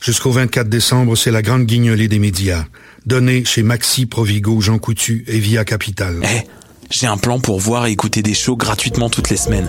Jusqu'au 24 décembre, c'est la grande guignolée des médias. Donnée chez Maxi, Provigo, Jean Coutu et Via Capital. Eh, j'ai un plan pour voir et écouter des shows gratuitement toutes les semaines.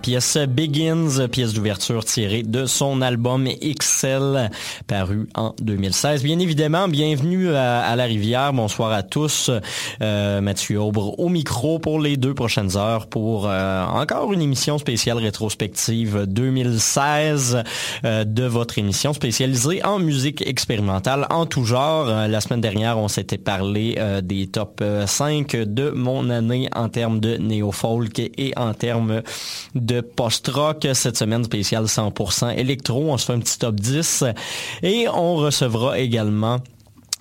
Pièce Begins, pièce d'ouverture tirée de son album XL paru en 2016. Bien évidemment, bienvenue à, la rivière. Bonsoir à tous. Euh, Mathieu Aubre au micro pour les deux prochaines heures pour euh, encore une émission spéciale rétrospective 2016 euh, de votre émission spécialisée en musique expérimentale en tout genre. la semaine dernière, on s'était parlé des top 5 de mon année en termes de néo-folk et en termes de post-rock. Cette semaine spéciale 100% électro. On se fait un petit top 10 et on recevra également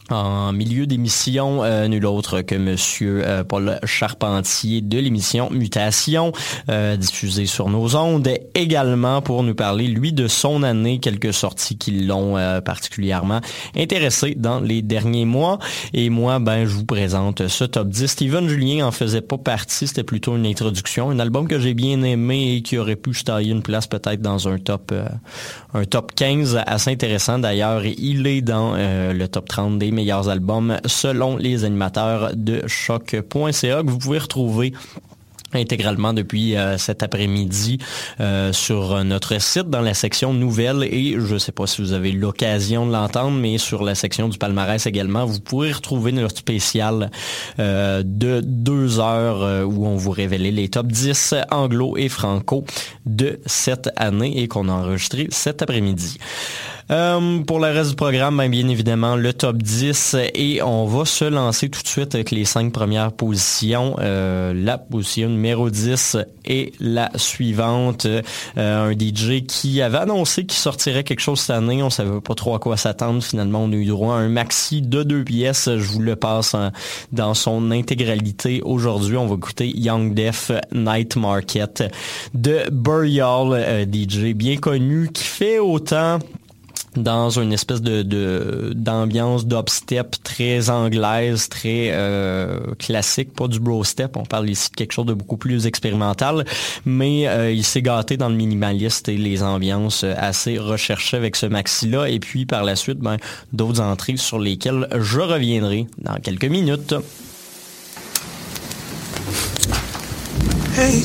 en milieu d'émission, euh, nul autre que Monsieur euh, Paul Charpentier de l'émission Mutation, euh, diffusée sur nos ondes, également pour nous parler, lui, de son année, quelques sorties qui l'ont euh, particulièrement intéressé dans les derniers mois. Et moi, ben, je vous présente ce top 10. Steven Julien en faisait pas partie, c'était plutôt une introduction, un album que j'ai bien aimé et qui aurait pu se tailler une place peut-être dans un top, un top 15 assez intéressant d'ailleurs. Il est dans le top 30 des meilleurs albums selon les animateurs de choc.ca que vous pouvez retrouver intégralement depuis euh, cet après-midi euh, sur notre site dans la section nouvelles et je ne sais pas si vous avez l'occasion de l'entendre mais sur la section du palmarès également vous pourrez retrouver notre spécial euh, de deux heures où on vous révélait les top 10 anglo et franco de cette année et qu'on a enregistré cet après-midi. Euh, pour le reste du programme, ben, bien évidemment, le top 10 et on va se lancer tout de suite avec les cinq premières positions. Euh, la position numéro 10 et la suivante. Euh, un DJ qui avait annoncé qu'il sortirait quelque chose cette année. On savait pas trop à quoi s'attendre. Finalement, on a eu droit à un maxi de deux pièces. Je vous le passe dans son intégralité. Aujourd'hui, on va écouter Young Def Night Market de Burial, DJ bien connu, qui fait autant dans une espèce de d'ambiance d'upstep très anglaise, très euh, classique, pas du bro step. On parle ici de quelque chose de beaucoup plus expérimental, mais euh, il s'est gâté dans le minimaliste et les ambiances assez recherchées avec ce maxi-là. Et puis par la suite, ben, d'autres entrées sur lesquelles je reviendrai dans quelques minutes. Hey,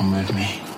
Come with me.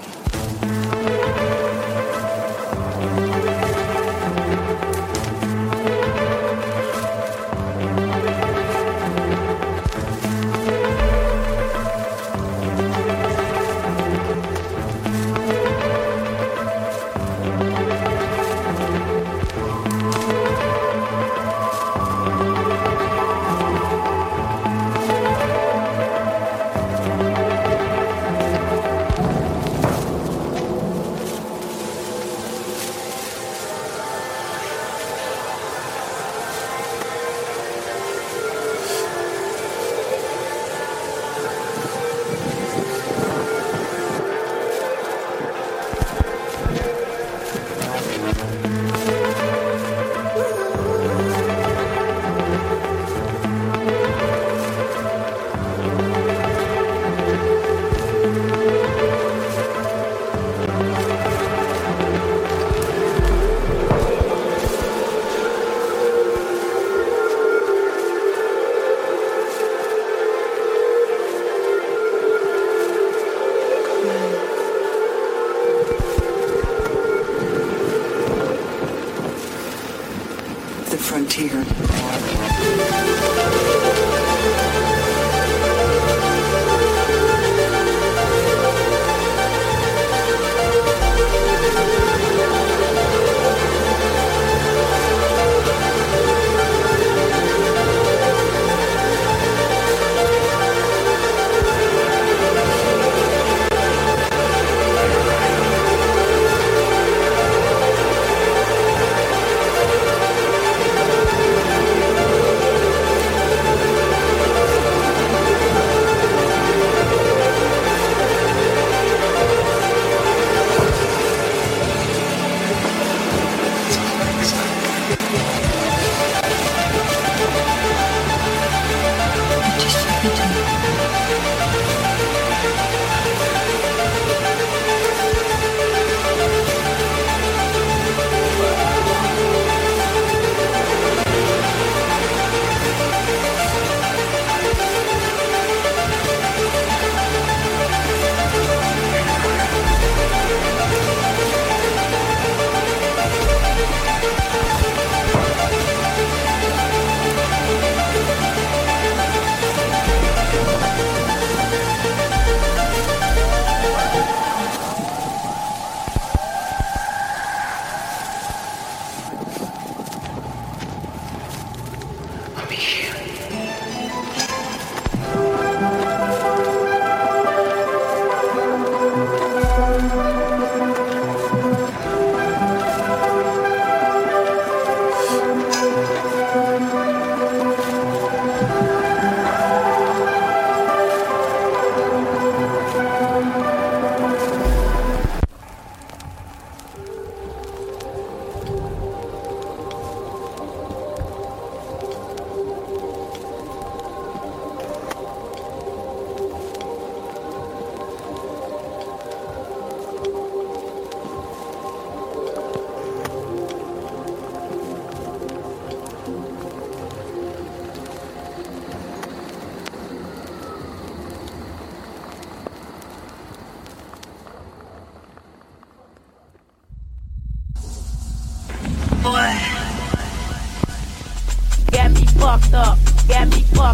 The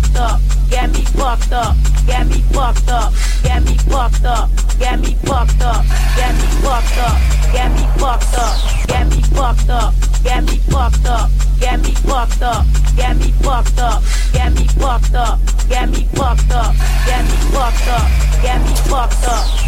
fucked up, get me fucked up, get me fucked up, get me fucked up, get me fucked up, get me fucked up, get me fucked up, get me fucked up, get me fucked up, get me fucked up, get me fucked up, get me fucked up, get me fucked up, get me fucked up, get me fucked up.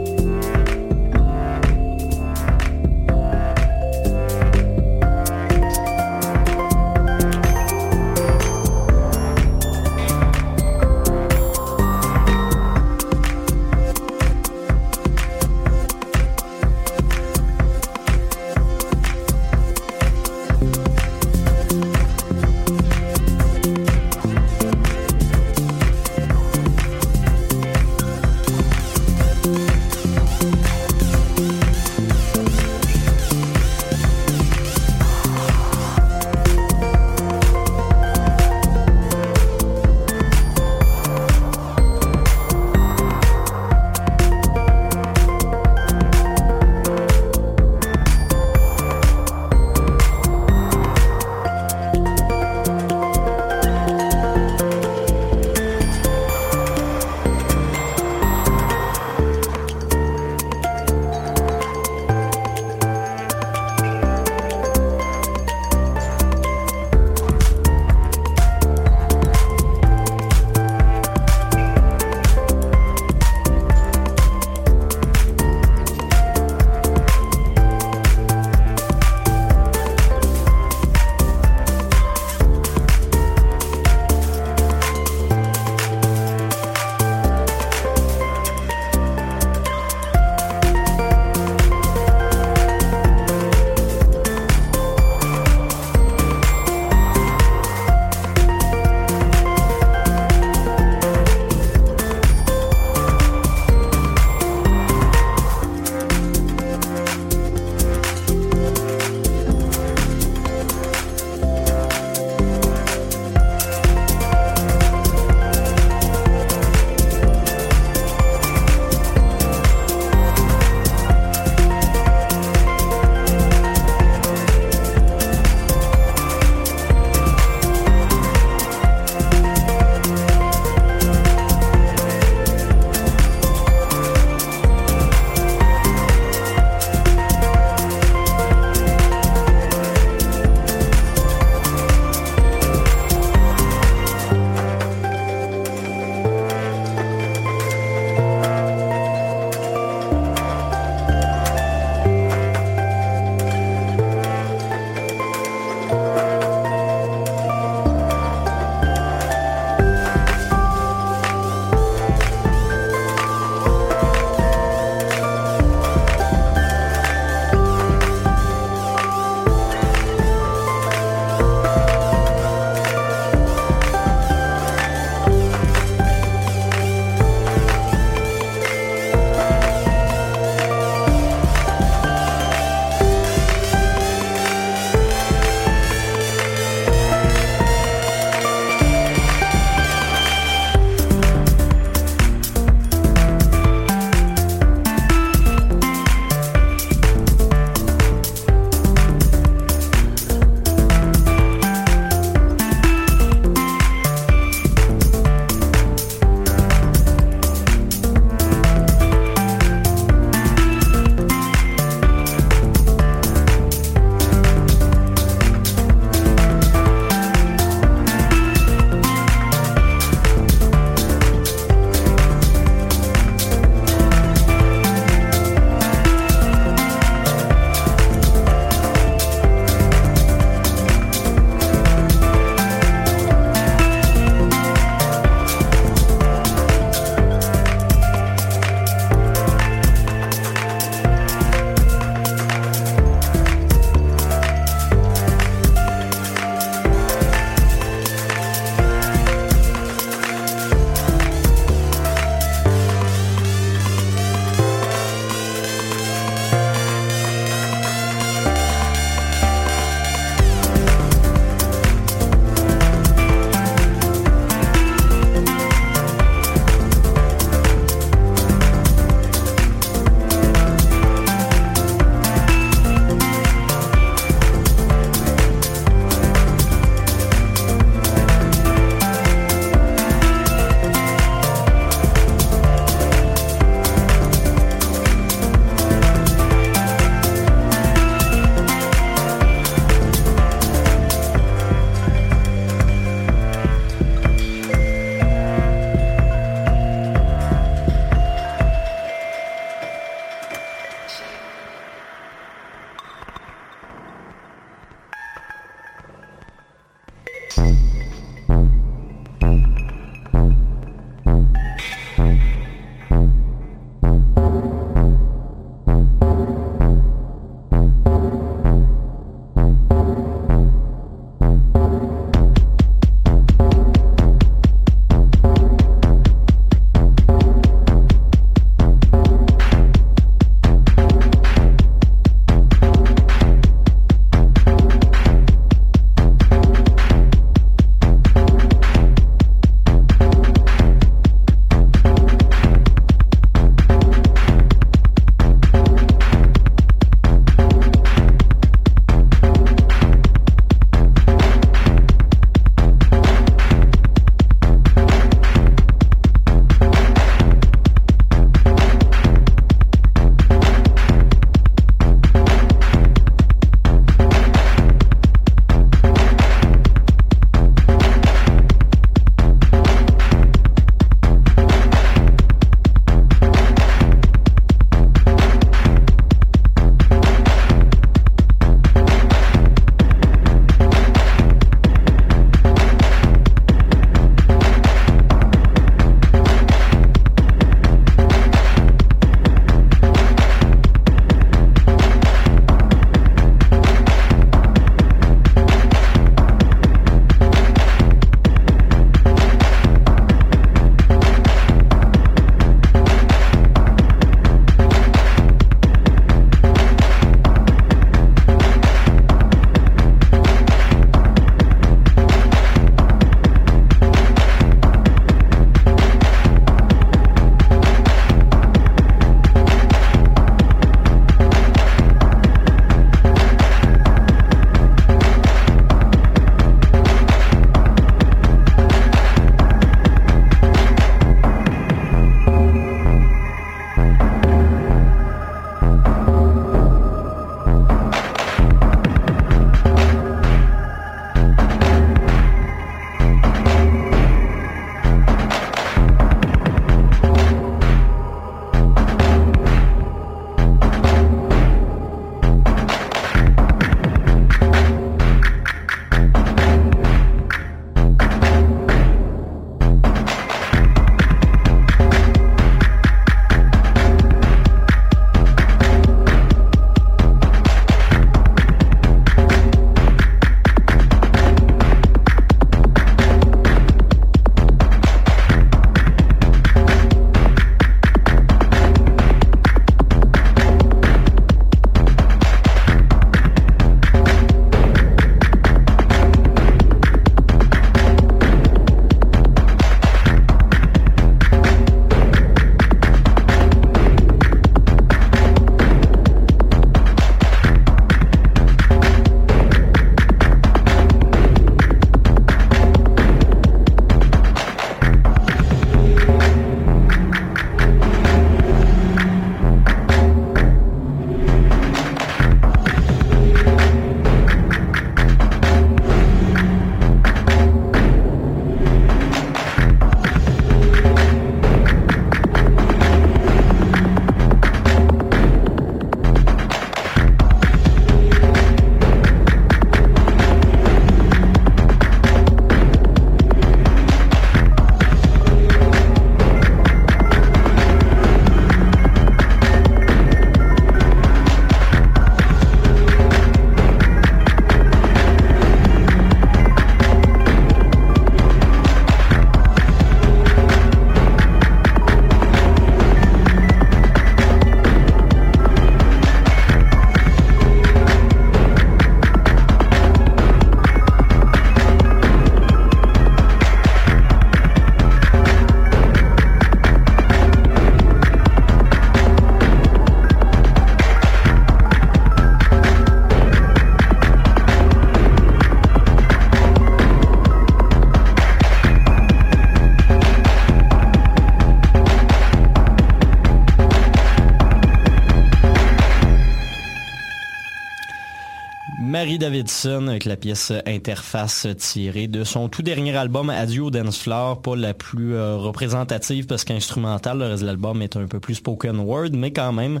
Marie Davidson avec la pièce Interface tirée de son tout dernier album Adieu Dance Floor, pas la plus euh, représentative parce qu'instrumental, le reste de l'album est un peu plus spoken word, mais quand même,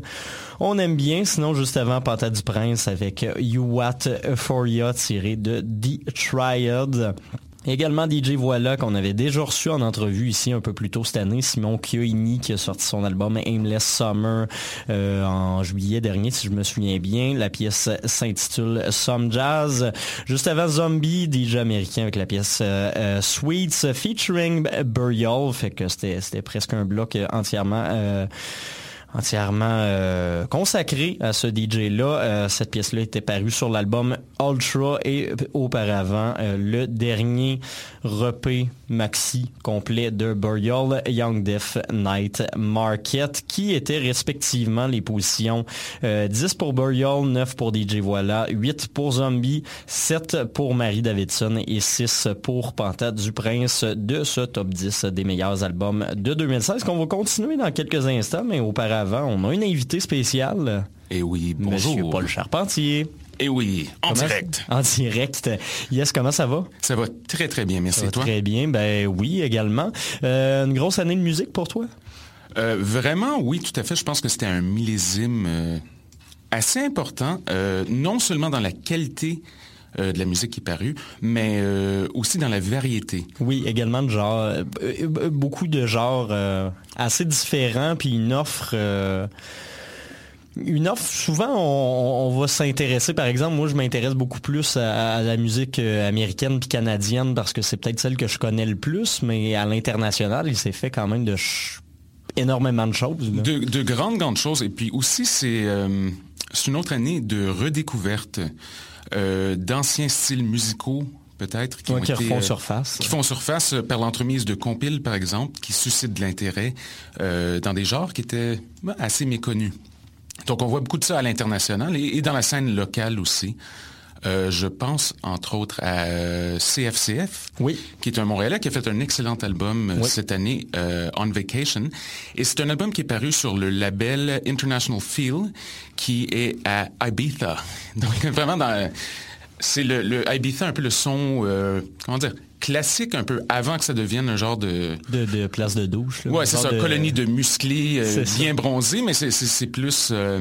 on aime bien. Sinon, juste avant, Panta du Prince avec You What Euphoria tiré de The Triad. Également DJ Voilà qu'on avait déjà reçu en entrevue ici un peu plus tôt cette année, Simon Kyoini qui a sorti son album Aimless Summer euh, en juillet dernier si je me souviens bien. La pièce s'intitule Some Jazz. Juste avant Zombie, DJ américain avec la pièce euh, euh, Sweets featuring Burial, fait que c'était presque un bloc entièrement entièrement euh, consacré à ce DJ-là. Euh, cette pièce-là était parue sur l'album Ultra et auparavant euh, le dernier repé maxi complet de Burial Young Death Night Market qui était respectivement les positions 10 pour Burial, 9 pour DJ Voilà, 8 pour Zombie, 7 pour Marie Davidson et 6 pour Panta du Prince de ce top 10 des meilleurs albums de 2016 qu'on va continuer dans quelques instants mais auparavant on a une invitée spéciale. Eh oui, bonjour. Monsieur Paul Charpentier. Eh oui, en direct. En direct. Yes, comment ça va? Ça va très, très bien, merci. toi? Très bien, ben oui, également. Euh, une grosse année de musique pour toi? Euh, vraiment, oui, tout à fait. Je pense que c'était un millésime euh, assez important, non seulement dans la qualité de la musique qui est parue, mais aussi dans la variété. Oui, également de genre, beaucoup de genres assez différents, puis une offre une offre, souvent, on, va s'intéresser, par exemple, moi, je m'intéresse beaucoup plus à, la musique américaine puis canadienne parce que c'est peut-être celle que je connais le plus, mais à l'international, il s'est fait quand même de énormément de choses. De, grandes, grandes choses. Et puis aussi, c'est une autre année de redécouverte d'anciens styles musicaux peut-être qui, font euh, surface. Qui font surface euh, par l'entremise de compiles, par exemple, qui suscitent de l'intérêt euh, dans des genres qui étaient ben, assez méconnus. Donc, on voit beaucoup de ça à l'international et, dans la scène locale aussi. Je pense, entre autres, à CFCF, oui. qui est un Montréalais qui a fait un excellent album cette année, On Vacation. Et c'est un album qui est paru sur le label International Feel, qui est à Ibiza. Donc, vraiment dans c'est le, le, Ibiza, un peu le son, euh, comment dire, classique un peu avant que ça devienne un genre de... De, place de douche. Ouais, c'est ça, colonie de musclés euh, bien bronzés, mais c'est plus euh,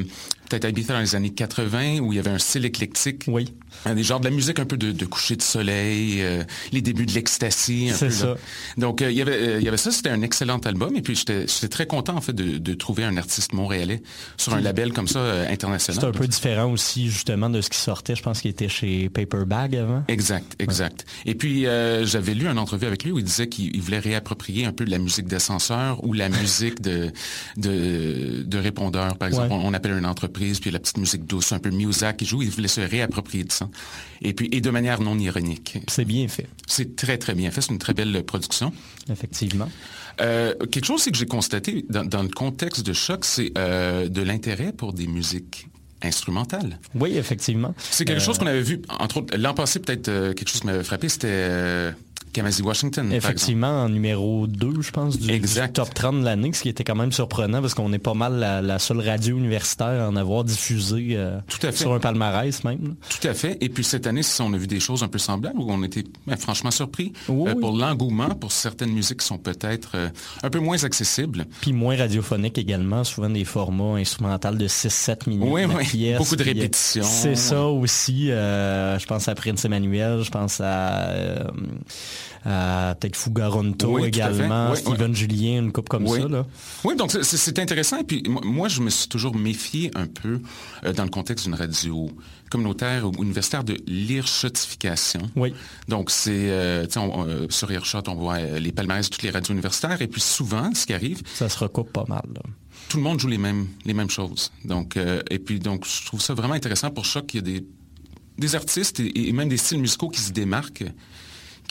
peut-être Ibiza dans les années 80 où il y avait un style éclectique. Oui. Des genres de la musique un peu de, coucher de soleil, euh, les débuts de l'ecstasy. C'est ça. Donc, euh, il, y avait, euh, il y avait ça, c'était un excellent album. Et puis, j'étais très content, en fait, de, trouver un artiste montréalais sur un label comme ça, international. C'est un peu différent aussi, justement, de ce qui sortait. Je pense qu'il était chez Paperbag avant. Exact, exact. Et puis, j'avais lu une entrevue avec lui où il disait qu'il voulait réapproprier un peu la musique d'ascenseur ou la musique de, de, de répondeur. Par exemple, on, appelle une entreprise, puis la petite musique douce, un peu Muzak qui joue. Il voulait se réapproprier de ça. Et puis, et de manière non ironique. C'est bien fait. C'est très, très bien fait. C'est une très belle production. Effectivement. Euh, quelque chose que j'ai constaté dans, le contexte de choc, c'est euh, de l'intérêt pour des musiques instrumentales. Oui, effectivement. C'est quelque chose euh, qu'on avait vu, entre autres, l'an passé, peut-être quelque chose qui m'avait frappé, c'était Kamasi Washington. Effectivement, en numéro 2, je pense, du, top 30 de l'année, ce qui était quand même surprenant parce qu'on est pas mal la, seule radio universitaire à en avoir diffusé euh, Tout à fait. sur un palmarès même. Tout à fait. Et puis cette année, on a vu des choses un peu semblables où on était ben, franchement surpris euh, pour l'engouement pour certaines musiques qui sont peut-être euh, un peu moins accessibles. Puis moins radiophoniques également, souvent des formats instrumentaux de 6-7 minutes. Oui, oui. Beaucoup de répétitions. C'est ça aussi. je pense à Prince Emmanuel, je pense à euh, peut-être Fugaronto également, Steven Julien, une coupe comme ça. Là. Oui, donc c'est intéressant. Et puis moi, je me suis toujours méfié un peu euh, dans le contexte d'une radio communautaire ou universitaire de l'irchotification. Oui. Donc c'est, euh, euh, sur Earshot, on voit les palmarès de toutes les radios universitaires. Et puis souvent, ce qui arrive... Ça se recoupe pas mal. Tout le monde joue les mêmes, les mêmes choses. Donc, et puis, donc, je trouve ça vraiment intéressant pour Choc qu'il y a des, des artistes et, et, même des styles musicaux qui se démarquent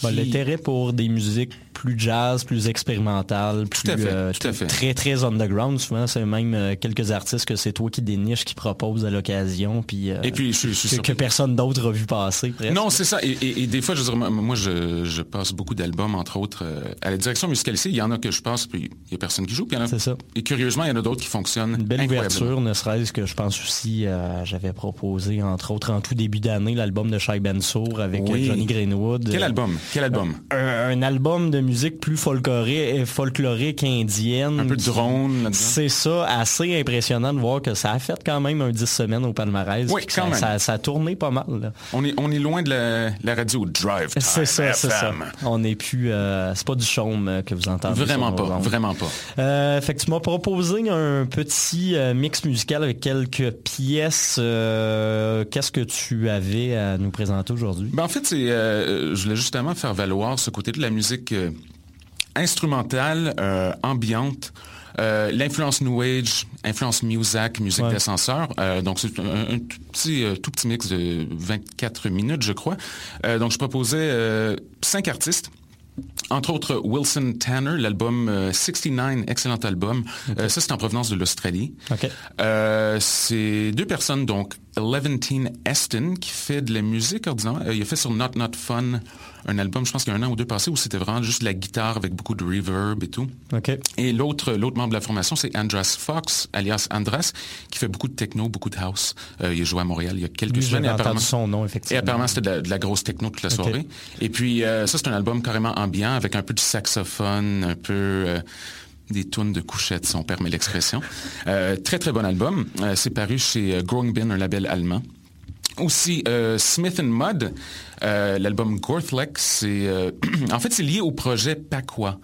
L'intérêt pour des musiques plus jazz, plus expérimental, plus Tout à fait, euh, tout à fait. très très underground. Souvent, c'est même euh, quelques artistes que c'est toi qui déniches, qui proposent à l'occasion, puis, euh, Et puis, je, suis- je que, que personne d'autre a vu passer. presque. Non, c'est ça. Et, et- et des fois, je veux dire, moi, je, je passe beaucoup d'albums, entre autres, à la direction musicale ici. Il y en a que je passe, puis il y a personne qui joue. Puis il y en a- C'est ça. Et curieusement, il y en a d'autres qui fonctionnent Une belle ouverture, ne serait-ce que je pense aussi, euh, j'avais proposé, entre autres, en tout début d'année, l'album de Shai Bensour avec Oui. Johnny Greenwood. Quel album? Quel album? un, un album de musique plus folklorique, folklorique indienne. Un peu de drone là-dedans. C'est ça, assez impressionnant de voir que ça a fait quand même un 10 semaines au palmarès. Oui, quand ça, même. Ça, ça a tourné pas mal. là. On est, on est loin de la, la radio Drive Time C'est ça, c'est ça. On n'est plus... euh, c'est pas du chaume euh, que vous entendez. Vraiment pas, ondes. vraiment pas. Euh, fait que tu m'as proposé un petit euh, mix musical avec quelques pièces. Euh, Qu'est-ce que tu avais à nous présenter aujourd'hui? Ben, en fait, c'est, euh, je voulais justement faire valoir ce côté de la musique euh, instrumentale, euh, ambiante, euh, l'influence New Age, influence Muzak, musique Ouais. d'ascenseur. Euh, donc, c'est un, un tout, petit, euh, tout petit mix de 24 minutes, je crois. Donc, je proposais cinq artistes. Entre autres, Wilson Tanner, l'album euh, 69, excellent album. Ça, c'est en provenance de l'Australie. OK. Euh, c'est deux personnes, donc Levantine Eston, qui fait de la musique ordinaire. Euh, il a fait sur Not Not Fun un album, je pense qu'il y a un an ou deux passé, où c'était vraiment juste de la guitare avec beaucoup de reverb et tout. OK. Et l'autre, l'autre membre de la formation, c'est Andras Fox, alias Andras, qui fait beaucoup de techno, beaucoup de house. Euh, il a joué à Montréal il y a quelques Lui, semaines. et apparemment- son nom, et effectivement. apparemment, c'était de, la- de la grosse techno toute la soirée. Et puis, euh, ça, c'est un album carrément ambiant, avec un peu de saxophone, un peu... des tunes de couchettes, si on permet l'expression. Euh, très, très bon album. Euh, c'est paru chez euh, Growing Bin, un label allemand. Aussi, Smith and Mud, l'album euh, en fait c'est lié au projet Pakwa,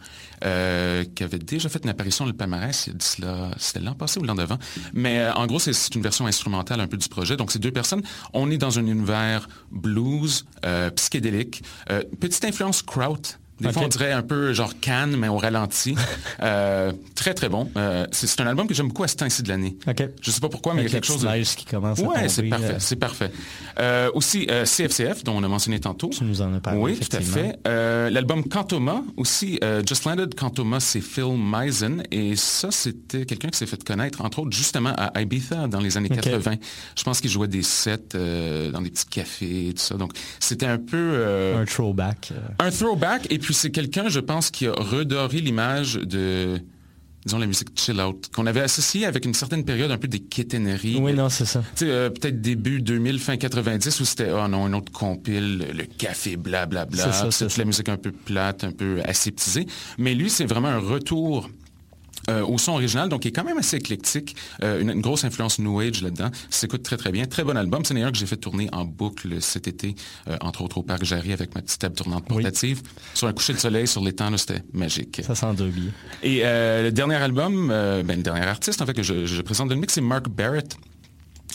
euh, qui avait déjà fait une apparition dans le palmarès, c'était l'an passé ou l'an d'avant. Mais en gros, c'est- une version instrumentale un peu du projet. Donc, c'est deux personnes. On est dans un univers blues, psychédélique, petite influence kraut. Des fois, on dirait un peu genre Cannes, mais au ralenti. Euh, très, très bon. Euh, c'est un album que j'aime beaucoup à ce temps-ci de l'année. Je sais pas pourquoi, mais Avec il y a quelque chose de... qui commence à Ouais, c'est parfait, euh, c'est parfait. Euh, aussi, CFCF, dont on a mentionné tantôt. Tu nous en as parlé, Oui, tout à fait. L'album Cantoma, aussi, Just Landed Cantoma, c'est Phil Meisen. Et ça, c'était quelqu'un qui s'est fait connaître, entre autres, justement à Ibiza dans les années Ok. 80. Je pense qu'il jouait des sets dans des petits cafés, tout ça. Donc, c'était un peu... Un throwback. un throwback, et puis c'est quelqu'un, je pense, qui a redoré l'image de, disons, la musique chill out, qu'on avait associée avec une certaine période un peu des quétaineries. Oui, non, c'est ça. Tu sais, euh, peut-être début 2000, fin 90, où c'était, oh non, un autre compile, le, café, blablabla. C'est ça, c'est c'est toute la musique un peu plate, un peu aseptisée. Mais lui, c'est vraiment un retour euh, au son original, donc il est quand même assez éclectique, euh, une, une grosse influence New Age là-dedans. Ça s'écoute très très bien. Très bon album. C'est d'ailleurs que j'ai fait tourner en boucle cet été, euh, entre autres au Parc Jarry avec ma petite table tournante Oui. portative. Sur un coucher de soleil sur l'étang, là, c'était magique. Ça sent deux billets. Et le dernier album, ben, le dernier artiste en fait que je, je présente de le mix, c'est Mark Barrett.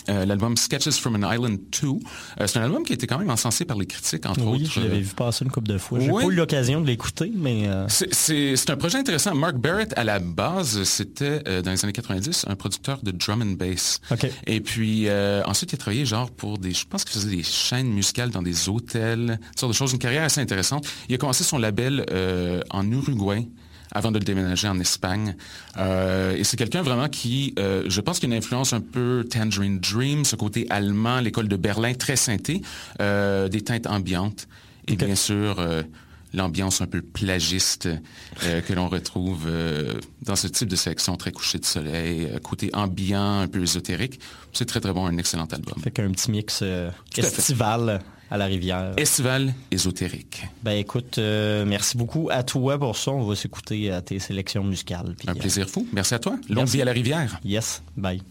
Euh, L'album Sketches from an Island 2. Euh, c'est un album qui a été quand même encensé par les critiques, entre Oui, autres. je l'avais Euh, vu passer une couple de fois. J'ai oui. pas eu l'occasion de l'écouter, mais euh, c'est- un projet intéressant. Mark Barrett, à la base, c'était, dans les années 90, un producteur de drum and bass. Et puis, ensuite, il a travaillé genre pour des... Je pense qu'il faisait des chaînes musicales dans des hôtels, ce genre de choses. Une carrière assez intéressante. Il a commencé son label en Uruguay avant de le déménager en Espagne. Euh, et c'est quelqu'un vraiment qui, euh, je pense qu'il a une influence un peu Tangerine Dream, ce côté allemand, l'école de Berlin, très synthé, euh, des teintes ambiantes. Et bien sûr, l'ambiance un peu plagiste euh, que l'on retrouve euh, dans ce type de section très couché de soleil, euh, côté ambiant, un peu ésotérique. C'est très très bon, un excellent album. fait qu'un petit mix estival à la rivière. Estival ésotérique. Ben écoute, euh, merci beaucoup à toi pour ça. On va s'écouter à tes sélections musicales. puis, Un plaisir fou. Merci à toi. Longue vie à la rivière. yes, bye.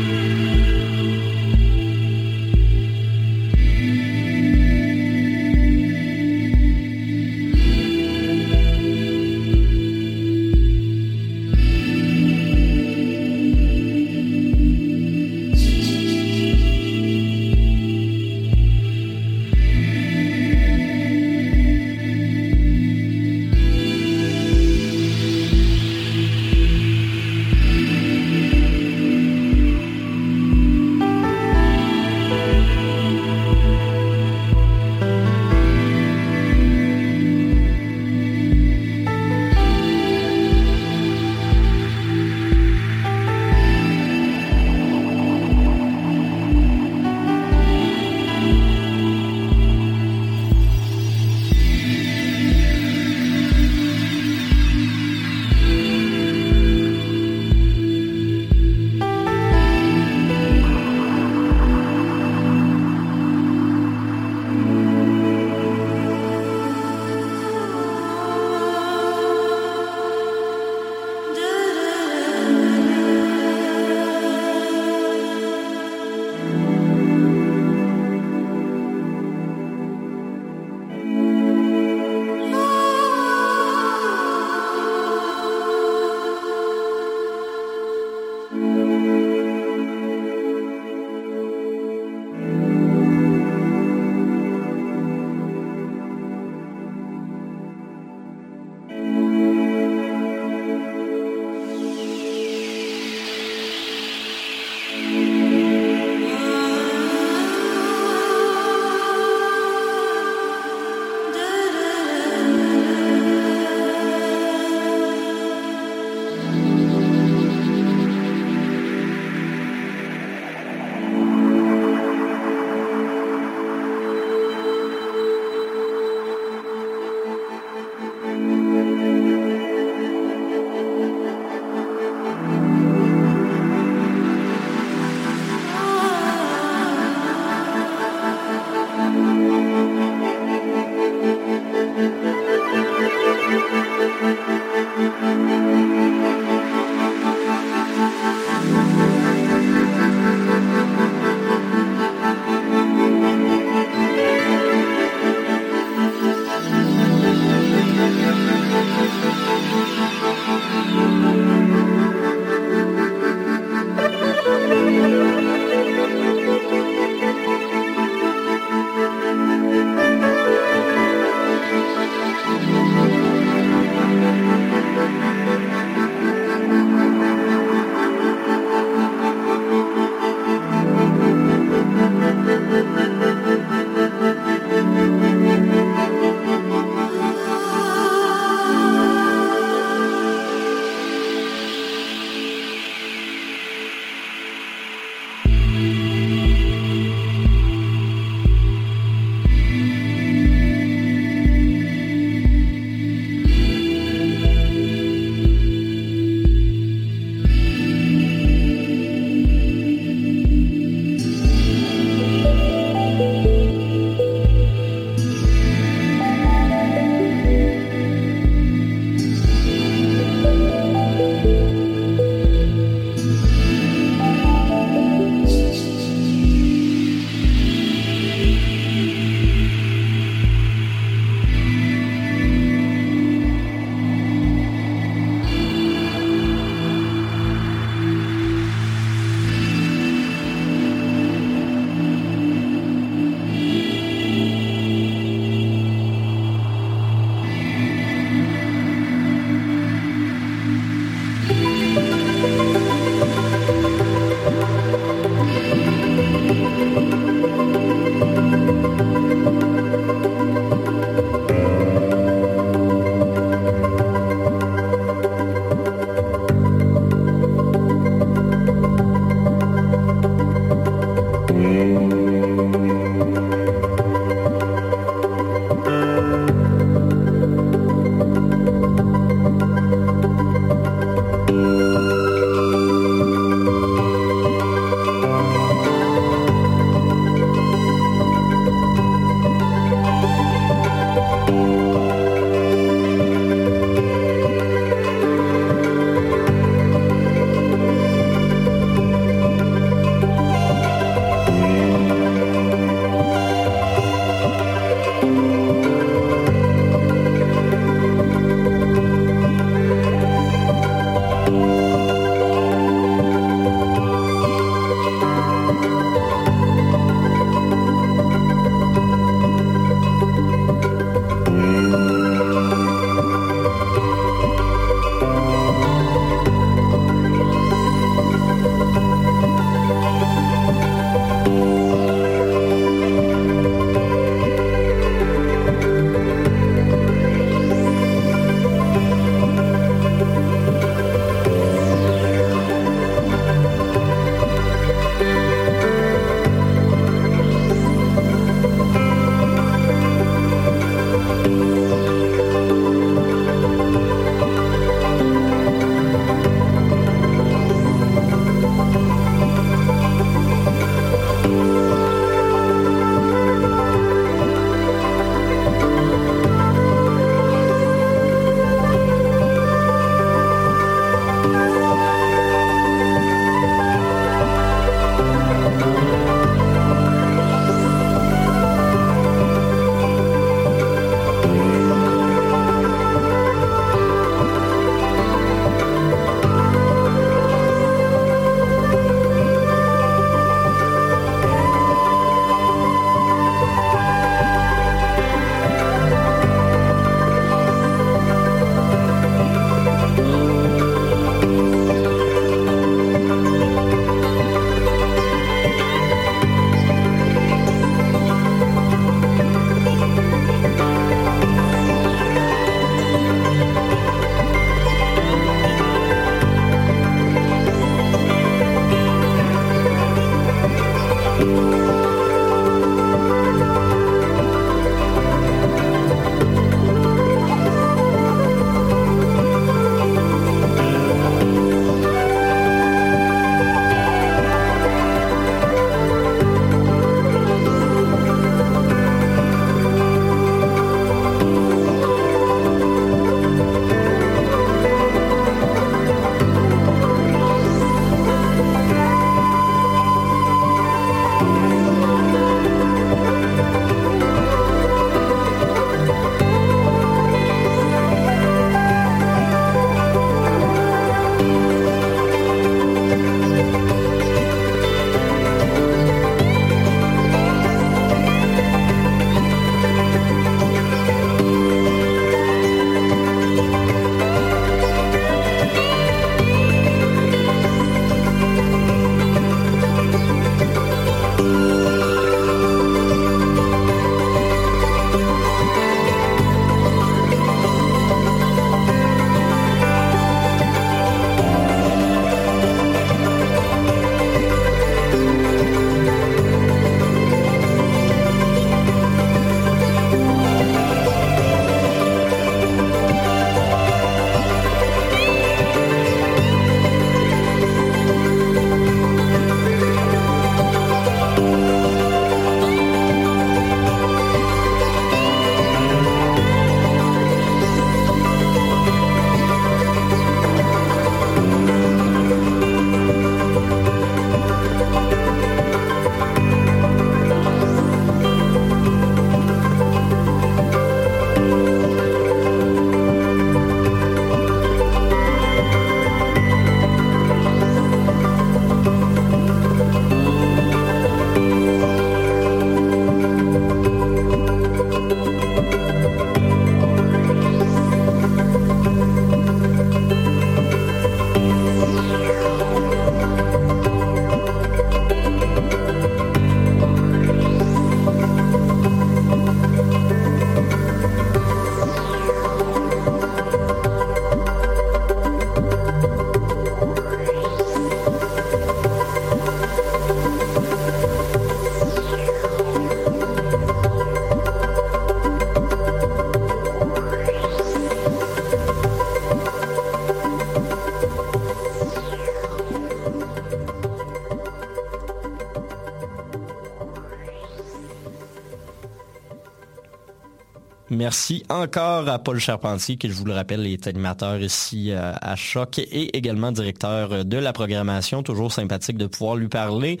Merci encore à Paul Charpentier, qui, je vous le rappelle, est animateur ici euh, à Choc et également directeur de la programmation. Toujours sympathique de pouvoir lui parler.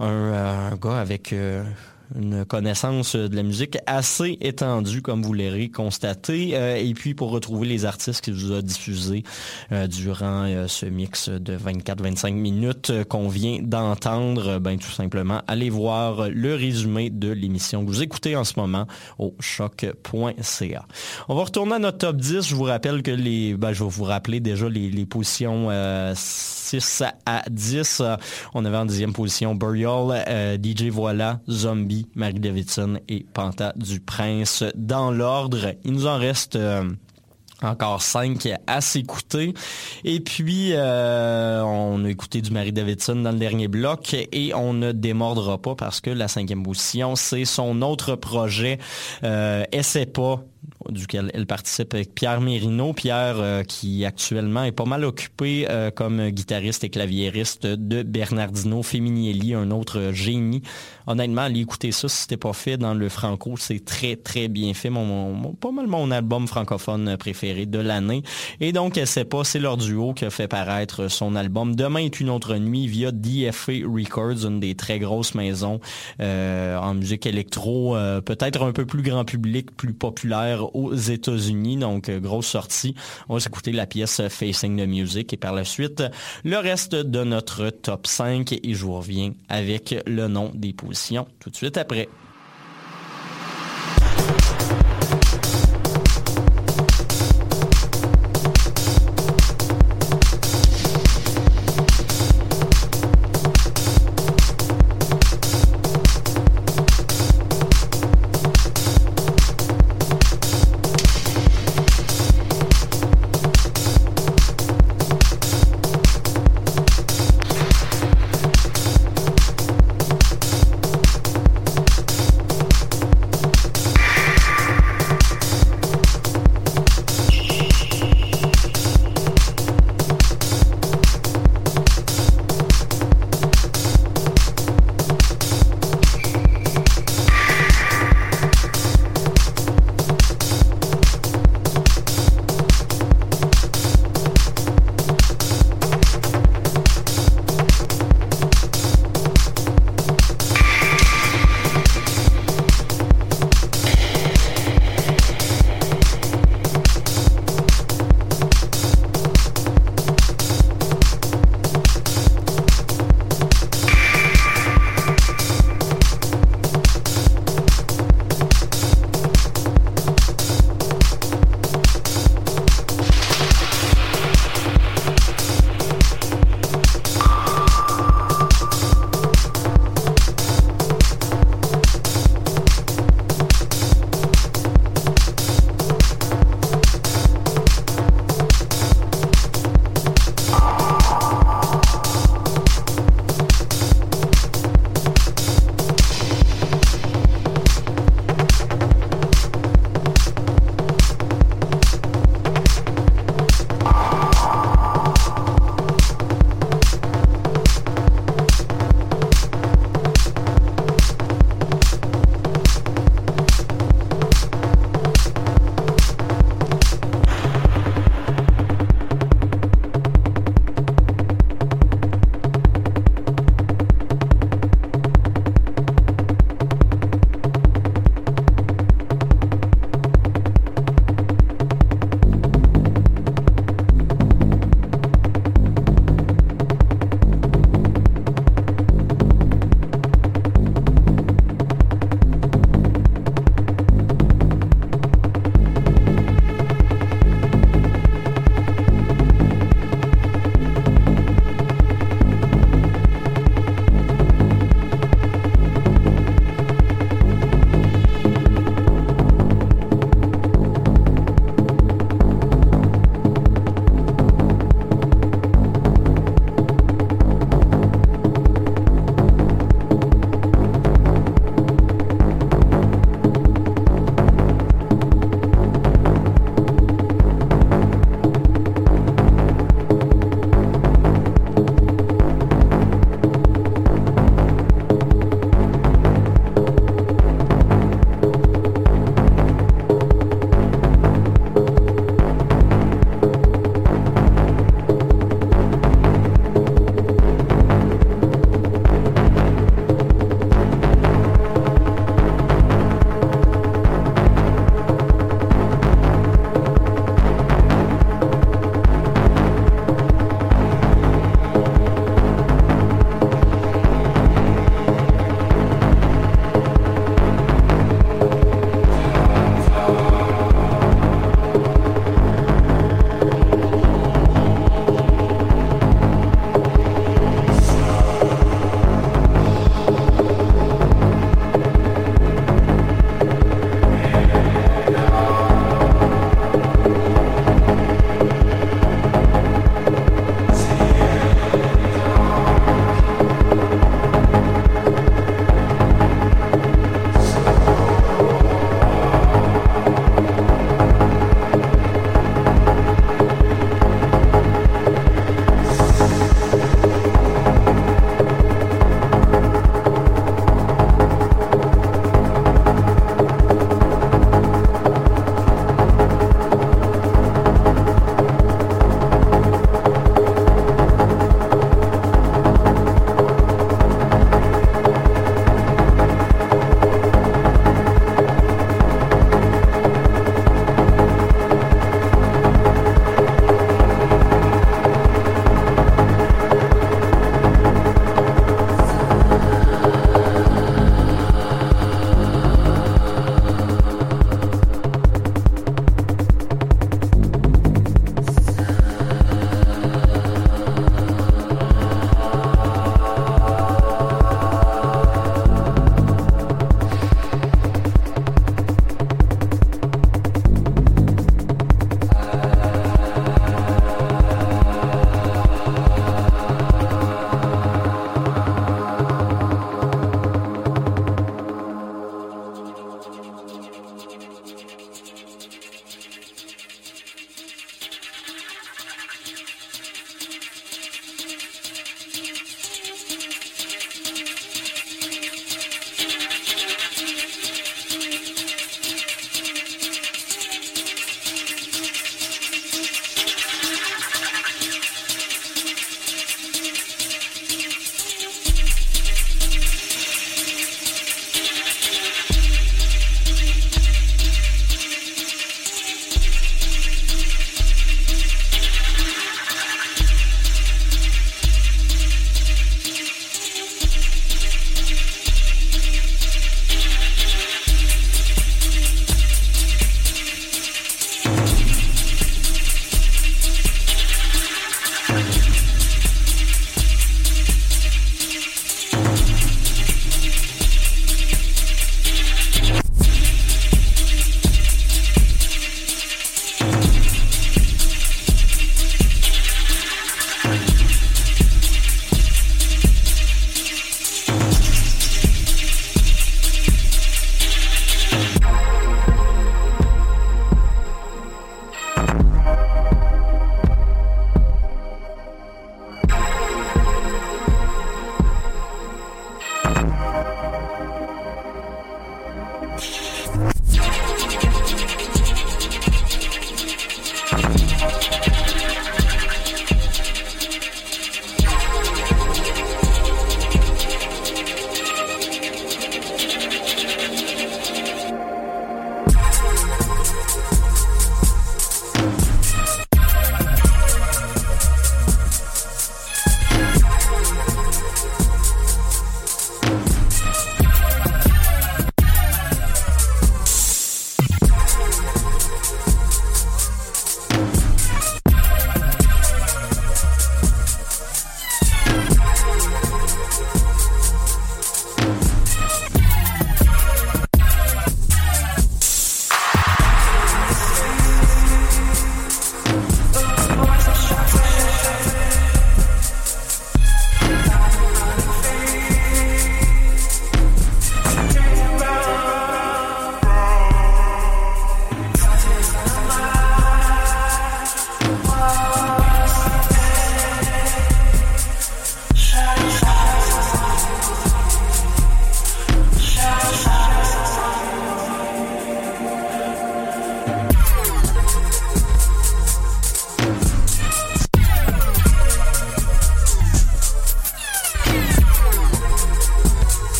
Un, euh, gars avec une connaissance de la musique assez étendue, comme vous l'aurez constaté. Euh, et puis, pour retrouver les artistes qu'il vous a diffusés euh, durant euh, ce mix de 24-25 minutes qu'on vient d'entendre, ben tout simplement, allez voir le résumé de l'émission que vous écoutez en ce moment au choc.ca. On va retourner à notre top 10. Je vous rappelle que les... Ben, je vais vous rappeler déjà les, les positions 6 à 10. On avait en dixième position Burial, DJ Voilà, Zombie, Marie Davidson et Panta du Prince dans l'ordre. Il nous en reste euh, encore cinq à s'écouter. Et puis, euh, on a écouté du Marie Davidson dans le dernier bloc et on ne démordra pas parce que la cinquième position, c'est son autre projet, euh, pas duquel elle participe avec Pierre Mérino. Pierre euh, qui actuellement est pas mal occupé euh, comme guitariste et claviériste de Bernardino Feminielli, un autre génie. Honnêtement, allez écouter ça si c'était pas fait dans le franco, c'est très très bien fait. Mon, pas mal mon album francophone préféré de l'année. Et donc, c'est pas, c'est leur duo qui a fait paraître son album Demain est une autre nuit via DFA Records, une des très grosses maisons euh, en musique électro, peut-être un peu plus grand public, plus populaire aux États-Unis. Donc, euh, grosse sortie. On va s'écouter la pièce Facing the Music et par la suite, le reste de notre top 5 et je vous reviens avec le nom des positions tout de suite après.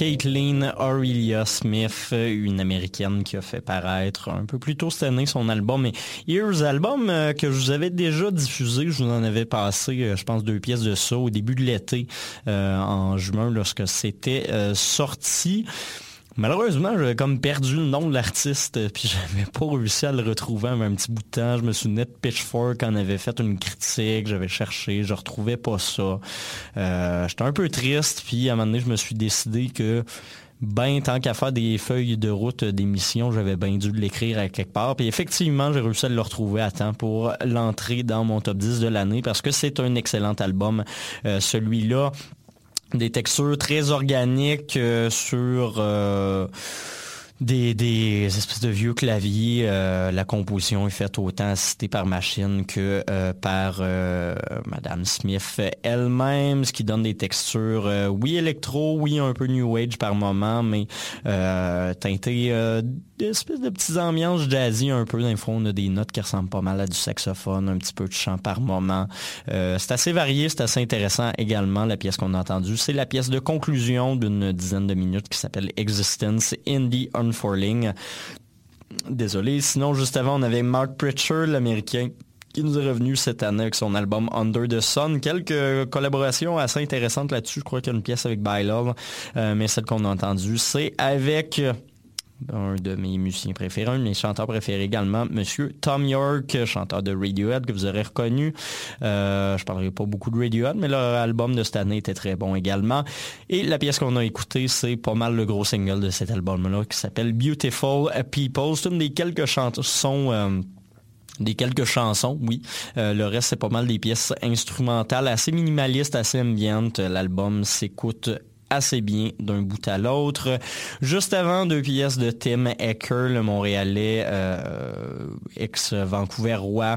Caitlin Aurelia Smith, une américaine qui a fait paraître un peu plus tôt cette année son album Ears, album euh, que je vous avais déjà diffusé, je vous en avais passé, euh, je pense, deux pièces de ça au début de l'été, euh, en juin, lorsque c'était sorti. Malheureusement, j'avais comme perdu le nom de l'artiste, puis j'avais pas réussi à le retrouver en un petit bout de temps. Je me souvenais de Pitchfork en avait fait une critique, j'avais cherché, je retrouvais pas ça. Euh, j'étais un peu triste, puis à un moment donné, je me suis décidé que ben tant qu'à faire des feuilles de route d'émission, j'avais bien dû l'écrire à quelque part. Puis effectivement, j'ai réussi à le retrouver à temps pour l'entrée dans mon top 10 de l'année parce que c'est un excellent album. Euh, celui-là, des textures très organiques euh, sur euh, des, espèces de vieux claviers. Euh, la composition est faite autant assistée par machine que euh, par euh, Madame Smith elle-même, ce qui donne des textures, oui électro, oui un peu new age par moment, mais teinté d'espèces de petites ambiances jazzy un peu. Dans le fond, on a des notes qui ressemblent pas mal à du saxophone, un petit peu de chant par moment. c'est assez varié, c'est assez intéressant également. La pièce qu'on a entendue, c'est la pièce de conclusion d'une dizaine de minutes qui s'appelle Existence Désolé. Sinon, juste avant, on avait Mark Pritchard, l'Américain, qui nous est revenu cette année avec son album Under the Sun. Quelques collaborations assez intéressantes là-dessus. Je crois qu'il y a une pièce avec By Love, euh, mais celle qu'on a entendue, c'est avec un de mes musiciens préférés, un de mes chanteurs préférés également, Monsieur Tom York, chanteur de Radiohead que vous aurez reconnu. Euh, je parlerai pas beaucoup de Radiohead, mais leur album de cette année était très bon également. Et la pièce qu'on a écoutée, c'est pas mal le gros single de cet album-là qui s'appelle Beautiful People. C'est une des quelques chansons euh, des quelques chansons, oui. Euh, le reste, c'est pas mal des pièces instrumentales assez minimalistes, assez ambiantes. L'album s'écoute assez bien d'un bout à l'autre. Juste avant, deux pièces de Tim Ecker, le Montréalais, euh, ex-Vancouver-Roi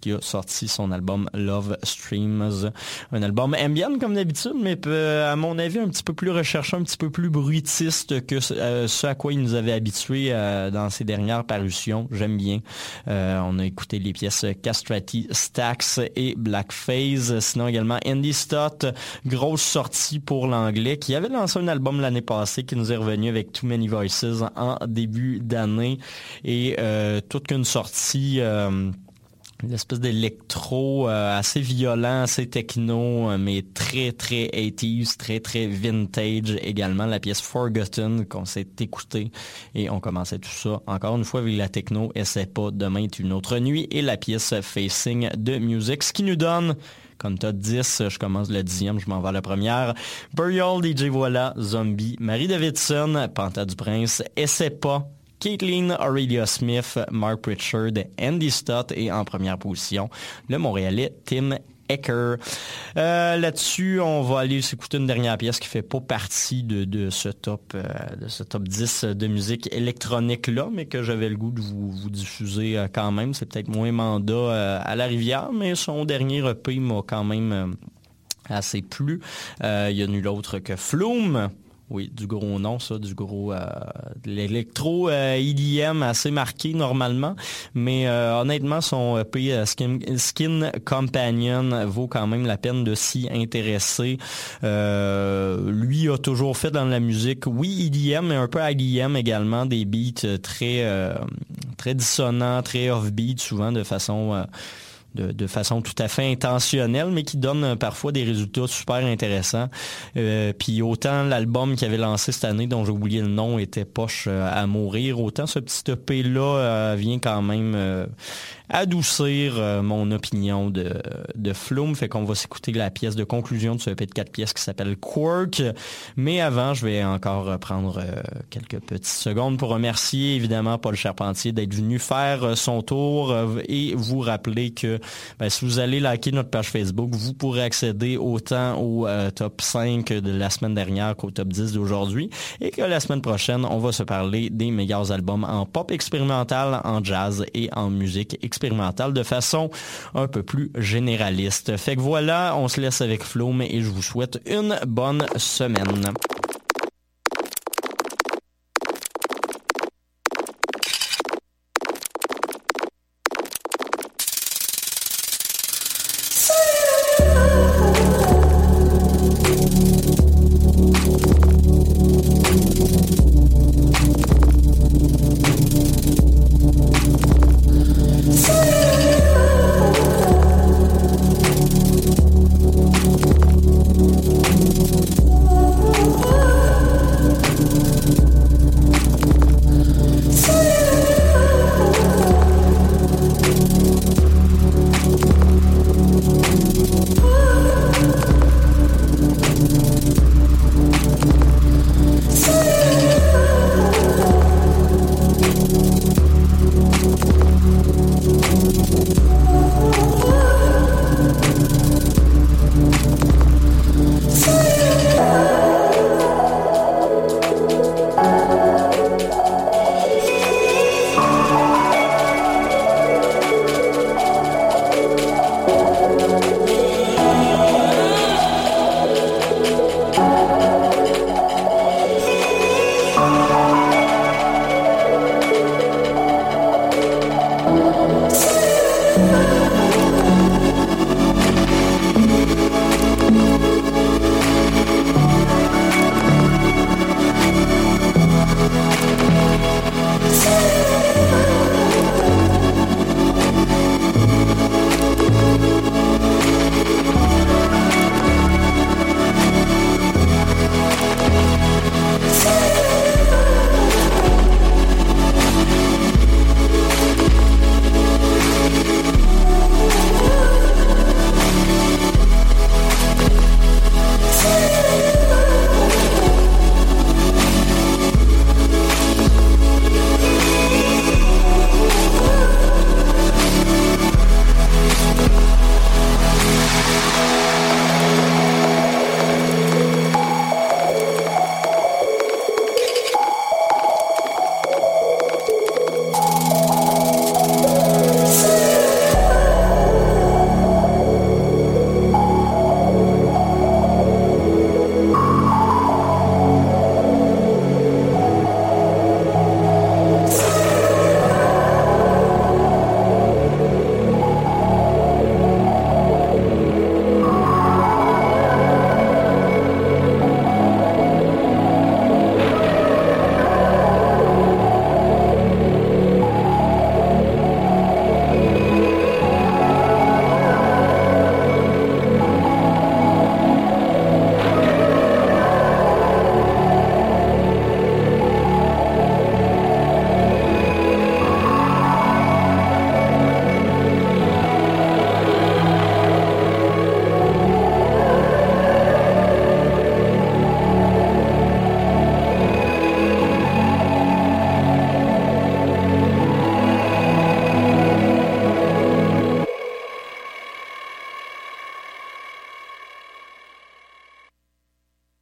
qui a sorti son album Love Streams. Un album ambient comme d'habitude, mais à mon avis un petit peu plus recherché, un petit peu plus bruitiste que euh, ce à quoi il nous avait habitués euh, dans ses dernières parutions. J'aime bien. Euh, on a écouté les pièces Castrati, Stax et Blackface. Sinon également Andy Stott, grosse sortie pour l'anglais, qui avait lancé un album l'année passée, qui nous est revenu avec Too Many Voices en début d'année. Et toute qu'une sortie une espèce d'électro euh, assez violent, assez techno, euh, mais très très 80s, très très vintage également. La pièce Forgotten qu'on s'est écouté et on commençait tout ça encore une fois avec la techno. Essaie pas, demain est une autre nuit et la pièce Facing de Music, ce qui nous donne comme top 10, je commence le dixième, je m'en vais à la première. Burial, DJ Voilà, Zombie, Marie Davidson, Panta du Prince, Essaie pas, Caitlin Aurelia Smith, Mark Pritchard, Andy Stott et en première position, le Montréalais Tim Ecker. Euh, là-dessus, on va aller s'écouter une dernière pièce qui fait pas partie de, ce top euh, de ce top 10 de musique électronique là, mais que j'avais le goût de vous, diffuser euh, quand même. C'est peut-être moins mandat à la rivière, mais son dernier EP m'a quand même assez plu. Il y a nul autre que Flume oui, du gros nom, ça, du gros euh, l'électro euh, EDM assez marqué normalement, mais euh, honnêtement son EP euh, Skin, Skin, Companion vaut quand même la peine de s'y intéresser. lui a toujours fait dans la musique, oui EDM, mais un peu IDM également, des beats très très dissonants, très off-beat, souvent de façon de, façon tout à fait intentionnelle, mais qui donne euh, parfois des résultats super intéressants. Euh, puis autant l'album qu'il avait lancé cette année, dont j'ai oublié le nom, était poche euh, à mourir, autant ce petit EP-là vient quand même adoucir euh, mon opinion de, de Flume. Fait qu'on va s'écouter la pièce de conclusion de ce EP de quatre pièces qui s'appelle Quirk. Mais avant, je vais encore prendre euh, quelques petites secondes pour remercier évidemment Paul Charpentier d'être venu faire euh, son tour et vous rappeler que ben, si vous allez liker notre page Facebook, vous pourrez accéder autant au top 5 de la semaine dernière qu'au top 10 d'aujourd'hui et que la semaine prochaine, on va se parler des meilleurs albums en pop expérimental, en jazz et en musique expérimentale de façon un peu plus généraliste. Fait que voilà, on se laisse avec Flo, et je vous souhaite une bonne semaine.